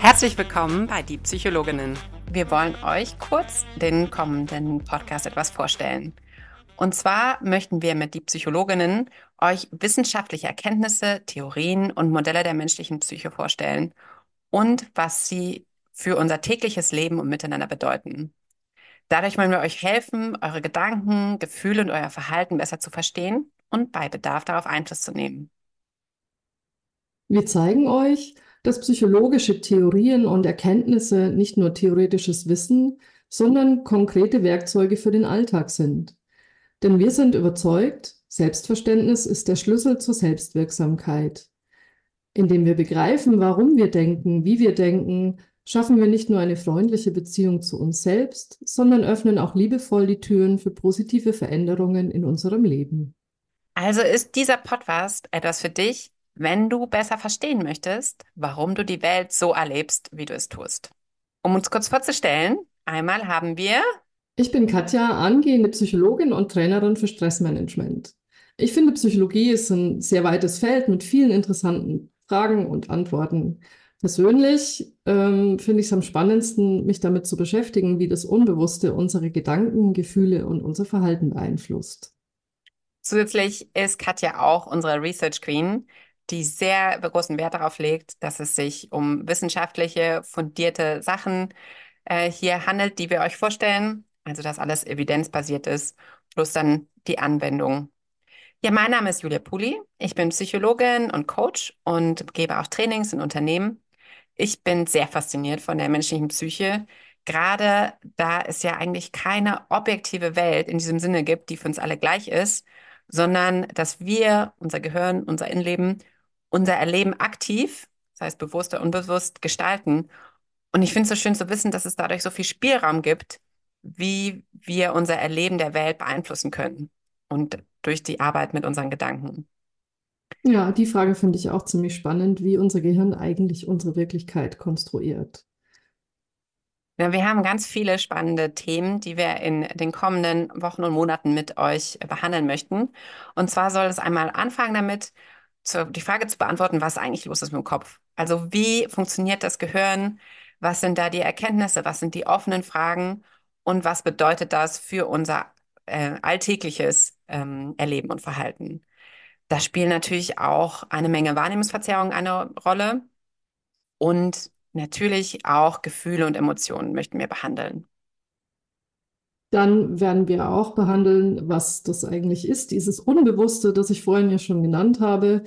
Herzlich willkommen bei Die Psychologinnen. Wir wollen euch kurz den kommenden Podcast etwas vorstellen. Und zwar möchten wir mit Die Psychologinnen euch wissenschaftliche Erkenntnisse, Theorien und Modelle der menschlichen Psyche vorstellen und was sie für unser tägliches Leben und Miteinander bedeuten. Dadurch wollen wir euch helfen, eure Gedanken, Gefühle und euer Verhalten besser zu verstehen und bei Bedarf darauf Einfluss zu nehmen. Wir zeigen euch, dass psychologische Theorien und Erkenntnisse nicht nur theoretisches Wissen, sondern konkrete Werkzeuge für den Alltag sind. Denn wir sind überzeugt, Selbstverständnis ist der Schlüssel zur Selbstwirksamkeit. Indem wir begreifen, warum wir denken, wie wir denken, schaffen wir nicht nur eine freundliche Beziehung zu uns selbst, sondern öffnen auch liebevoll die Türen für positive Veränderungen in unserem Leben. Also ist dieser Podcast etwas für dich, wenn du besser verstehen möchtest, warum du die Welt so erlebst, wie du es tust. Um uns kurz vorzustellen, einmal haben wir. Ich bin Katja, angehende Psychologin und Trainerin für Stressmanagement. Ich finde, Psychologie ist ein sehr weites Feld mit vielen interessanten Fragen und Antworten. Persönlich ähm, finde ich es am spannendsten, mich damit zu beschäftigen, wie das Unbewusste unsere Gedanken, Gefühle und unser Verhalten beeinflusst. Zusätzlich ist Katja auch unsere Research Queen die sehr großen Wert darauf legt, dass es sich um wissenschaftliche, fundierte Sachen äh, hier handelt, die wir euch vorstellen. Also, dass alles evidenzbasiert ist, plus dann die Anwendung. Ja, mein Name ist Julia Puli. Ich bin Psychologin und Coach und gebe auch Trainings in Unternehmen. Ich bin sehr fasziniert von der menschlichen Psyche, gerade da es ja eigentlich keine objektive Welt in diesem Sinne gibt, die für uns alle gleich ist, sondern dass wir, unser Gehirn, unser Innenleben unser Erleben aktiv, das heißt bewusst oder unbewusst, gestalten. Und ich finde es so schön zu wissen, dass es dadurch so viel Spielraum gibt, wie wir unser Erleben der Welt beeinflussen können und durch die Arbeit mit unseren Gedanken. Ja, die Frage finde ich auch ziemlich spannend, wie unser Gehirn eigentlich unsere Wirklichkeit konstruiert. Ja, wir haben ganz viele spannende Themen, die wir in den kommenden Wochen und Monaten mit euch behandeln möchten. Und zwar soll es einmal anfangen damit, zu, die Frage zu beantworten, was eigentlich los ist mit dem Kopf. Also wie funktioniert das Gehirn? Was sind da die Erkenntnisse? Was sind die offenen Fragen? Und was bedeutet das für unser äh, alltägliches ähm, Erleben und Verhalten? Da spielen natürlich auch eine Menge Wahrnehmungsverzerrungen eine Rolle. Und natürlich auch Gefühle und Emotionen möchten wir behandeln. Dann werden wir auch behandeln, was das eigentlich ist, dieses Unbewusste, das ich vorhin ja schon genannt habe.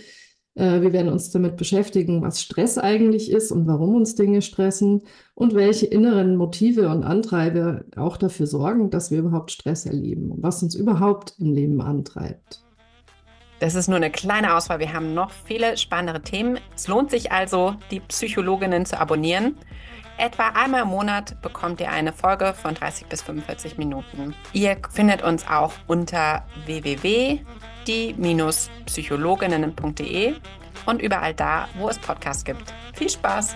Äh, wir werden uns damit beschäftigen, was Stress eigentlich ist und warum uns Dinge stressen und welche inneren Motive und Antreiber auch dafür sorgen, dass wir überhaupt Stress erleben und was uns überhaupt im Leben antreibt. Das ist nur eine kleine Auswahl. Wir haben noch viele spannende Themen. Es lohnt sich also, die Psychologinnen zu abonnieren. Etwa einmal im Monat bekommt ihr eine Folge von 30 bis 45 Minuten. Ihr findet uns auch unter www.die-psychologinnen.de und überall da, wo es Podcasts gibt. Viel Spaß!